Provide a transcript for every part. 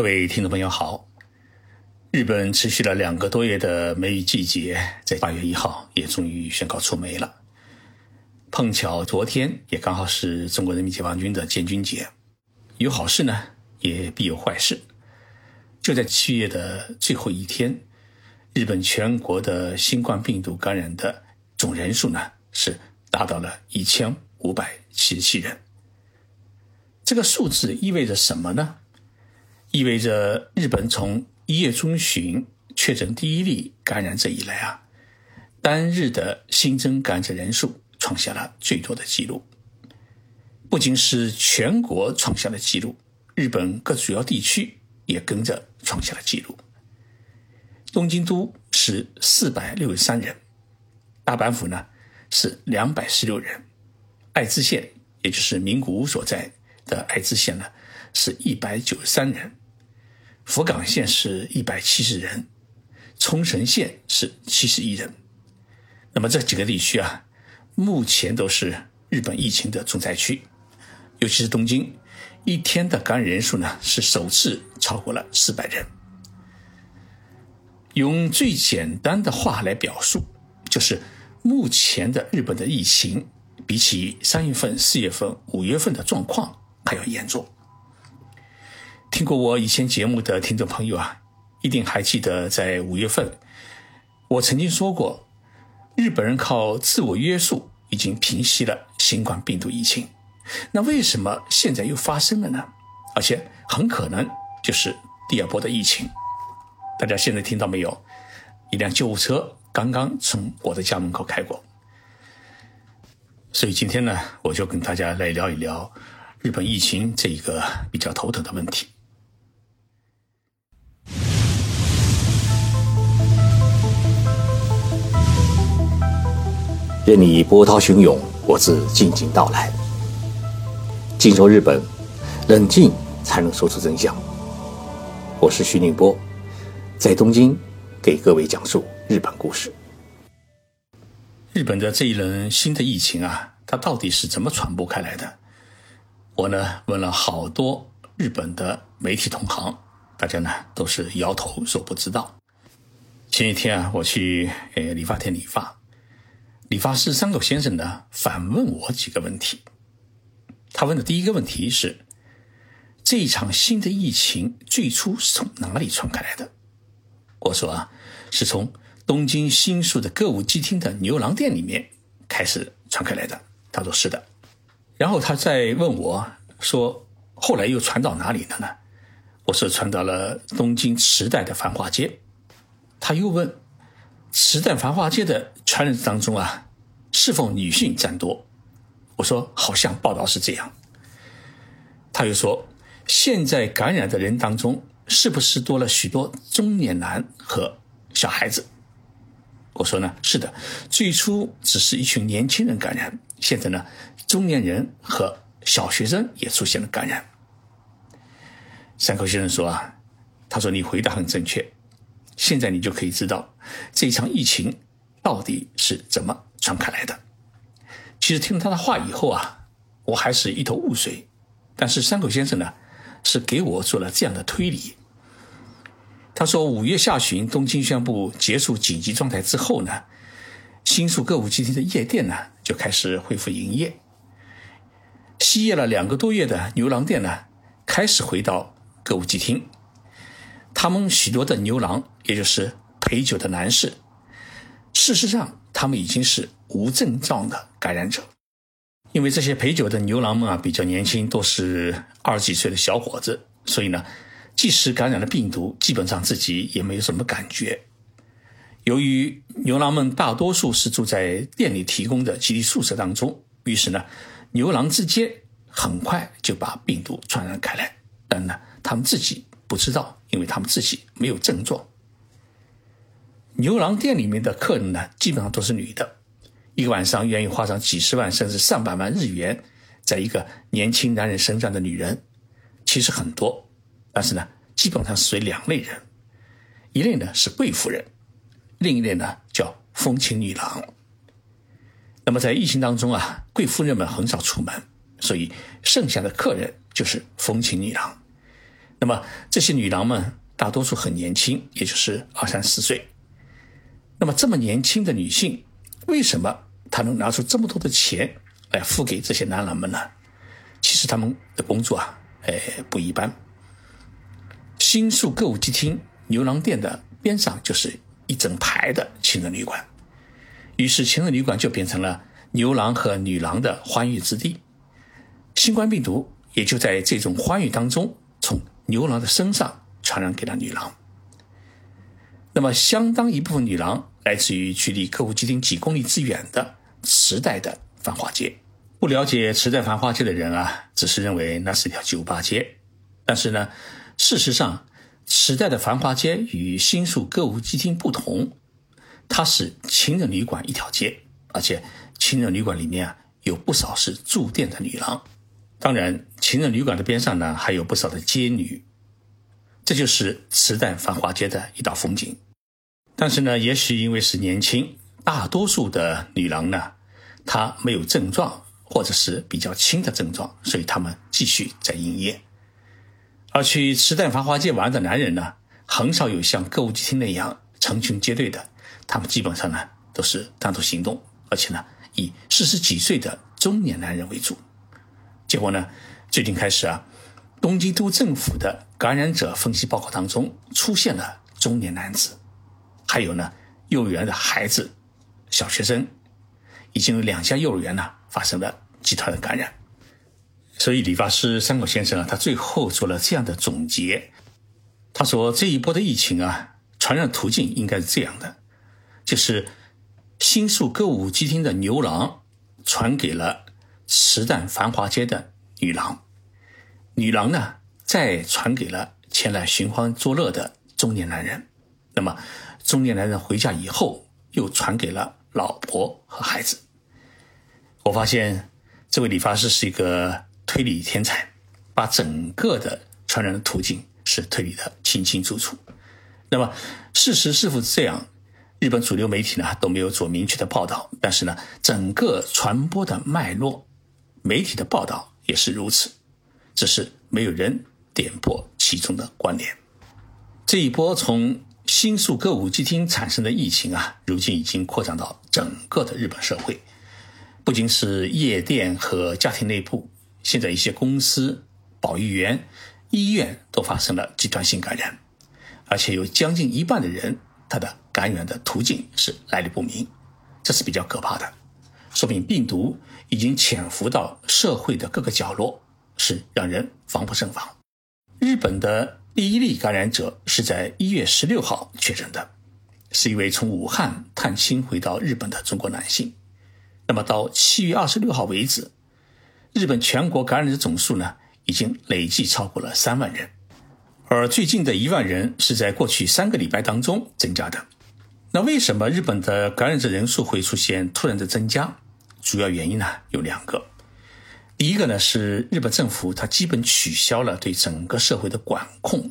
各位听众朋友好，日本持续了两个多月的梅雨季节，在八月一号也终于宣告出梅了。碰巧昨天也刚好是中国人民解放军的建军节，有好事呢，也必有坏事。就在七月的最后一天，日本全国的新冠病毒感染的总人数呢是达到了一千五百七十七人。这个数字意味着什么呢？意味着日本从一月中旬确诊第一例感染者以来啊，单日的新增感染者人数创下了最多的记录。不仅是全国创下了记录，日本各主要地区也跟着创下了记录。东京都是四百六十三人，大阪府呢是两百十六人，爱知县也就是名古屋所在的爱知县呢是一百九十三人。福冈县是一百七十人，冲绳县是七十一人。那么这几个地区啊，目前都是日本疫情的重灾区，尤其是东京，一天的感染人数呢是首次超过了四百人。用最简单的话来表述，就是目前的日本的疫情，比起三月份、四月份、五月份的状况还要严重。听过我以前节目的听众朋友啊，一定还记得，在五月份，我曾经说过，日本人靠自我约束已经平息了新冠病毒疫情。那为什么现在又发生了呢？而且很可能就是第二波的疫情。大家现在听到没有？一辆救护车刚刚从我的家门口开过。所以今天呢，我就跟大家来聊一聊日本疫情这一个比较头疼的问题。任你波涛汹涌，我自静静到来。静说日本，冷静才能说出真相。我是徐宁波，在东京给各位讲述日本故事。日本的这一轮新的疫情啊，它到底是怎么传播开来的？我呢问了好多日本的媒体同行，大家呢都是摇头说不知道。前几天啊，我去呃理发店理发。理发师山口先生呢反问我几个问题。他问的第一个问题是：这一场新的疫情最初是从哪里传开来的？我说啊，是从东京新宿的歌舞伎町的牛郎店里面开始传开来的。他说是的。然后他再问我说，后来又传到哪里了呢？我说传到了东京池袋的繁华街。他又问。池袋繁华街的传染当中啊，是否女性占多？我说好像报道是这样。他又说，现在感染的人当中，是不是多了许多中年男和小孩子？我说呢，是的。最初只是一群年轻人感染，现在呢，中年人和小学生也出现了感染。山口先生说啊，他说你回答很正确。现在你就可以知道这场疫情到底是怎么传开来的。其实听了他的话以后啊，我还是一头雾水。但是山口先生呢，是给我做了这样的推理。他说，五月下旬东京宣布结束紧急状态之后呢，新宿歌舞伎町的夜店呢就开始恢复营业。歇业了两个多月的牛郎店呢，开始回到歌舞伎町。他们许多的牛郎，也就是陪酒的男士，事实上他们已经是无症状的感染者，因为这些陪酒的牛郎们啊比较年轻，都是二十几岁的小伙子，所以呢，即使感染了病毒，基本上自己也没有什么感觉。由于牛郎们大多数是住在店里提供的集体宿舍当中，于是呢，牛郎之间很快就把病毒传染开来，但呢，他们自己。不知道，因为他们自己没有症状。牛郎店里面的客人呢，基本上都是女的，一个晚上愿意花上几十万甚至上百万日元，在一个年轻男人身上的女人，其实很多，但是呢，基本上属于两类人，一类呢是贵妇人，另一类呢叫风情女郎。那么在疫情当中啊，贵妇人们很少出门，所以剩下的客人就是风情女郎。那么这些女郎们大多数很年轻，也就是二三十岁。那么这么年轻的女性，为什么她能拿出这么多的钱来付给这些男郎们呢？其实他们的工作啊，哎不一般。新宿歌舞伎町牛郎店的边上就是一整排的情人旅馆，于是情人旅馆就变成了牛郎和女郎的欢愉之地。新冠病毒也就在这种欢愉当中，从牛郎的身上传染给了女郎。那么，相当一部分女郎来自于距离歌舞伎町几公里之远的池袋的繁华街。不了解池袋繁华街的人啊，只是认为那是一条酒吧街。但是呢，事实上，池袋的繁华街与新宿歌舞伎町不同，它是情人旅馆一条街，而且情人旅馆里面啊有不少是住店的女郎。当然，情人旅馆的边上呢还有不少的街女。这就是池袋繁华街的一道风景，但是呢，也许因为是年轻，大多数的女郎呢，她没有症状，或者是比较轻的症状，所以她们继续在营业。而去池袋繁华街玩的男人呢，很少有像歌舞伎町那样成群结队的，他们基本上呢都是单独行动，而且呢以四十几岁的中年男人为主。结果呢，最近开始啊。东京都政府的感染者分析报告当中出现了中年男子，还有呢幼儿园的孩子、小学生，已经有两家幼儿园呢发生了集团的感染。所以理发师三口先生啊，他最后做了这样的总结，他说这一波的疫情啊，传染途径应该是这样的，就是新宿歌舞伎町的牛郎传给了池袋繁华街的女郎。女郎呢，再传给了前来寻欢作乐的中年男人。那么，中年男人回家以后，又传给了老婆和孩子。我发现这位理发师是一个推理天才，把整个的传染的途径是推理的清清楚楚。那么，事实是否是这样？日本主流媒体呢都没有做明确的报道，但是呢，整个传播的脉络，媒体的报道也是如此。只是没有人点破其中的关联。这一波从新宿歌舞伎町产生的疫情啊，如今已经扩展到整个的日本社会。不仅是夜店和家庭内部，现在一些公司、保育员、医院都发生了集团性感染，而且有将近一半的人，他的感染的途径是来历不明，这是比较可怕的，说明病毒已经潜伏到社会的各个角落。是让人防不胜防。日本的第一例感染者是在一月十六号确诊的，是一位从武汉探亲回到日本的中国男性。那么到七月二十六号为止，日本全国感染的总数呢，已经累计超过了三万人。而最近的一万人是在过去三个礼拜当中增加的。那为什么日本的感染者人数会出现突然的增加？主要原因呢有两个。第一个呢是日本政府，它基本取消了对整个社会的管控，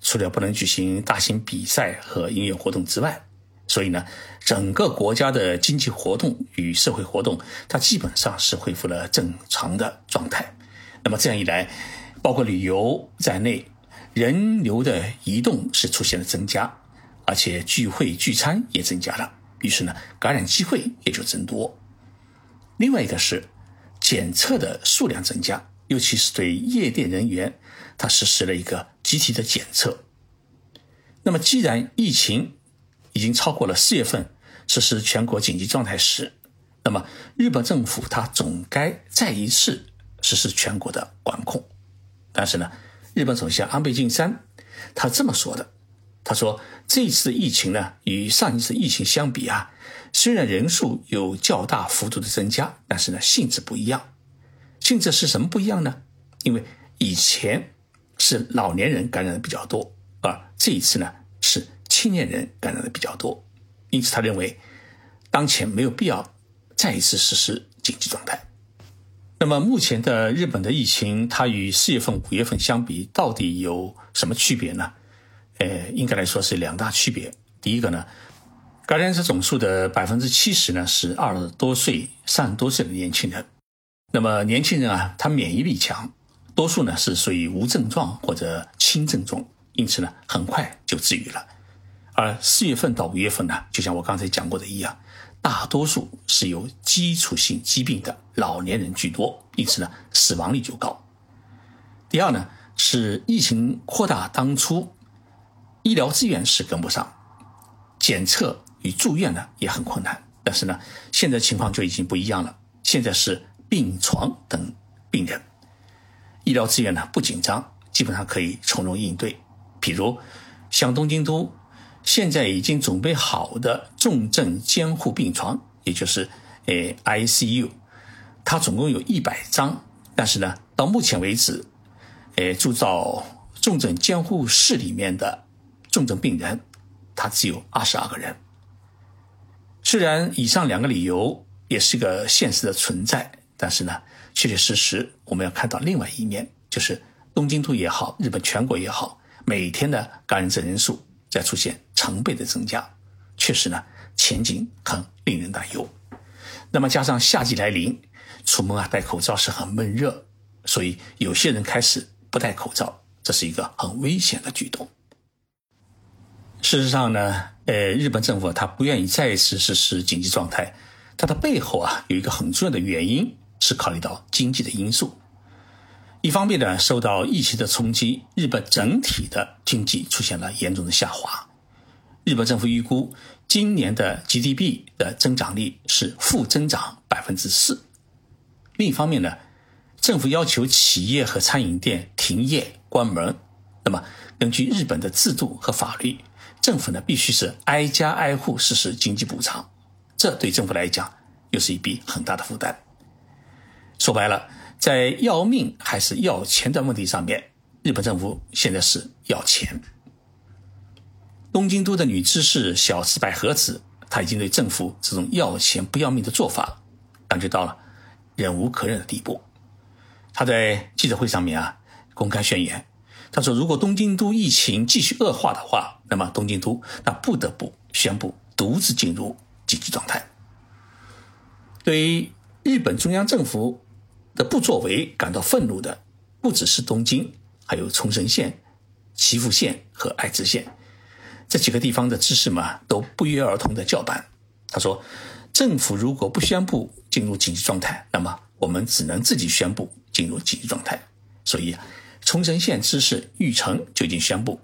除了不能举行大型比赛和音乐活动之外，所以呢，整个国家的经济活动与社会活动，它基本上是恢复了正常的状态。那么这样一来，包括旅游在内，人流的移动是出现了增加，而且聚会聚餐也增加了，于是呢，感染机会也就增多。另外一个是。检测的数量增加，尤其是对夜店人员，他实施了一个集体的检测。那么，既然疫情已经超过了四月份实施全国紧急状态时，那么日本政府他总该再一次实施全国的管控。但是呢，日本首相安倍晋三他这么说的，他说这次疫情呢，与上一次疫情相比啊。虽然人数有较大幅度的增加，但是呢，性质不一样。性质是什么不一样呢？因为以前是老年人感染的比较多，而这一次呢是青年人感染的比较多。因此，他认为当前没有必要再一次实施紧急状态。那么，目前的日本的疫情，它与四月份、五月份相比，到底有什么区别呢？呃，应该来说是两大区别。第一个呢。感染者总数的百分之七十呢是二十多岁、三十多岁的年轻人。那么年轻人啊，他免疫力强，多数呢是属于无症状或者轻症状，因此呢很快就治愈了。而四月份到五月份呢，就像我刚才讲过的一样，大多数是有基础性疾病的老年人居多，因此呢死亡率就高。第二呢是疫情扩大当初，医疗资源是跟不上，检测与住院呢也很困难。但是呢现在情况就已经不一样了，现在是病床等病人，医疗资源呢不紧张，基本上可以从容应对。比如像东京都。现在已经准备好的重症监护病床，也就是呃 ICU，它总共有一百张，但是呢，到目前为止，呃住到重症监护室里面的重症病人，它只有二十二个人。虽然以上两个理由也是一个现实的存在，但是呢，确确实实我们要看到另外一面，就是东京都也好，日本全国也好，每天的感染者人数在出现。成倍的增加，确实呢，前景很令人担忧。那么加上夏季来临，出门啊戴口罩是很闷热，所以有些人开始不戴口罩，这是一个很危险的举动。事实上呢，呃，日本政府他不愿意再次实施紧急状态，它的背后啊有一个很重要的原因是考虑到经济的因素。一方面呢，受到疫情的冲击，日本整体的经济出现了严重的下滑。日本政府预估今年的 GDP 的增长率是负增长百分之四。另一方面呢，政府要求企业和餐饮店停业关门。那么，根据日本的制度和法律，政府呢必须是挨家挨户实施经济补偿。这对政府来讲又是一笔很大的负担。说白了，在要命还是要钱的问题上面，日本政府现在是要钱。东京都的女知事小池百合子，她已经对政府这种要钱不要命的做法感觉到了忍无可忍的地步。她在记者会上面啊公开宣言，他说：“如果东京都疫情继续恶化的话，那么东京都那不得不宣布独自进入紧急状态。”对于日本中央政府的不作为感到愤怒的，不只是东京，还有冲绳县、岐阜县和爱知县。这几个地方的知识嘛，都不约而同的叫板。他说：“政府如果不宣布进入紧急状态，那么我们只能自己宣布进入紧急状态。”所以，冲绳县知事玉成就已经宣布，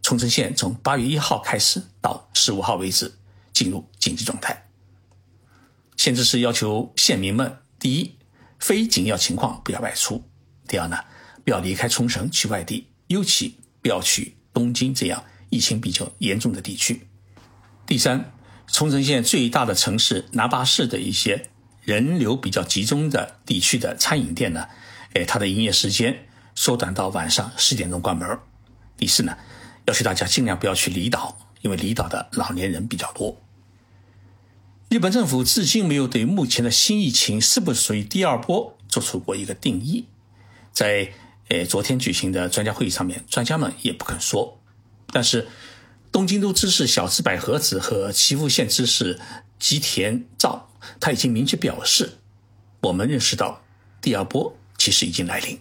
冲绳县从八月一号开始到十五号为止进入紧急状态。县知事要求县民们：第一，非紧要情况不要外出；第二呢，不要离开冲绳去外地，尤其不要去东京这样。疫情比较严重的地区。第三，冲绳县最大的城市拿巴市的一些人流比较集中的地区的餐饮店呢，哎，它的营业时间缩短到晚上十点钟关门。第四呢，要求大家尽量不要去离岛，因为离岛的老年人比较多。日本政府至今没有对目前的新疫情是不是属于第二波做出过一个定义。在呃昨天举行的专家会议上面，专家们也不肯说。但是，东京都知事小池百合子和岐阜县知事吉田照，他已经明确表示，我们认识到第二波其实已经来临。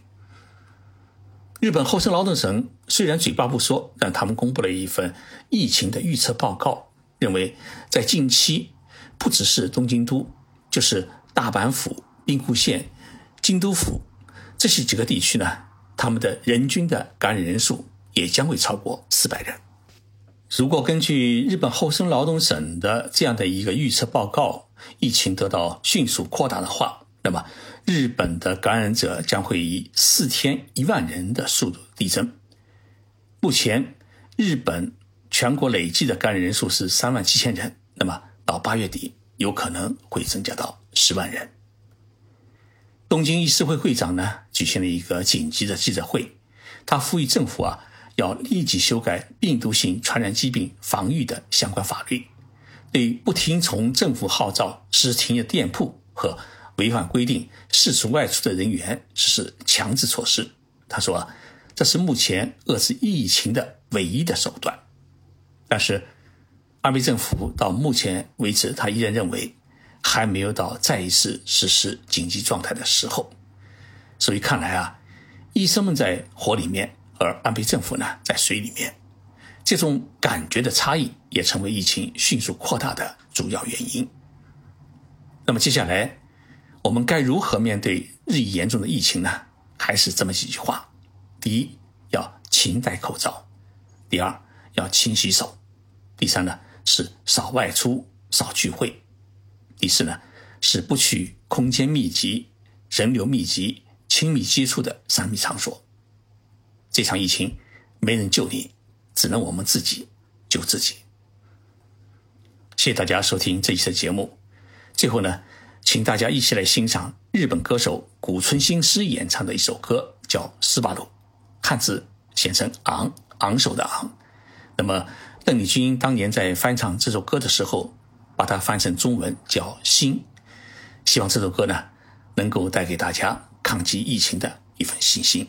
日本厚生劳动省虽然嘴巴不说，但他们公布了一份疫情的预测报告，认为在近期，不只是东京都，就是大阪府、兵库县、京都府这些几个地区呢，他们的人均的感染人数。也将会超过四百人。如果根据日本厚生劳动省的这样的一个预测报告，疫情得到迅速扩大的话，那么日本的感染者将会以四天一万人的速度递增。目前，日本全国累计的感染人数是三万七千人，那么到八月底有可能会增加到十万人。东京医师会会长呢举行了一个紧急的记者会，他呼吁政府啊。要立即修改病毒性传染疾病防御的相关法律，对不听从政府号召实施停业店铺和违反规定四处外出的人员实施强制措施。他说：“这是目前遏制疫情的唯一的手段。”但是，安倍政府到目前为止，他依然认为还没有到再一次实施紧急状态的时候。所以看来啊。医生们在火里面，而安倍政府呢在水里面。这种感觉的差异也成为疫情迅速扩大的主要原因。那么接下来，我们该如何面对日益严重的疫情呢？还是这么几句话：第一，要勤戴口罩；第二，要勤洗手；第三呢，是少外出、少聚会；第四呢，是不去空间密集、人流密集、亲密接触的三密场所。这场疫情没人救你。只能我们自己救自己。谢谢大家收听这一期的节目。最后呢，请大家一起来欣赏日本歌手谷村新司演唱的一首歌，叫《斯巴鲁》，汉字写成“昂”，昂首的“昂”。那么邓丽君当年在翻唱这首歌的时候，把它翻成中文叫“心”。希望这首歌呢，能够带给大家抗击疫情的一份信心。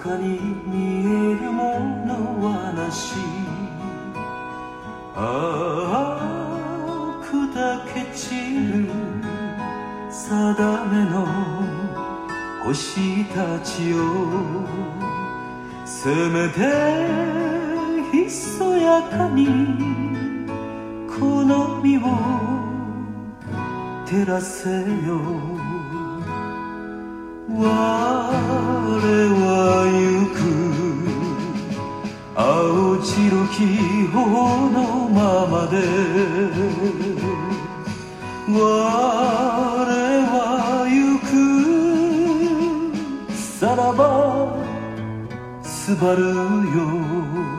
他に見えるものはなし。ああ砕け散る定めの星たちよせめてひそやかにこの身を照らせよ。青白き頬のままで我は行く。さらばすばるよ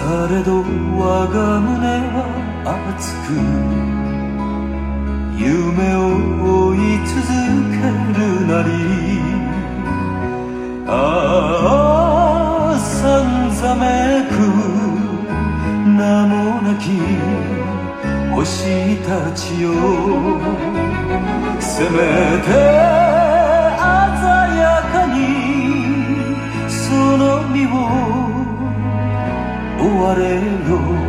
されど我が胸は熱く夢を追い続けるなり。ああさんざめく名もなき星たちよ。せめての身をわれよ我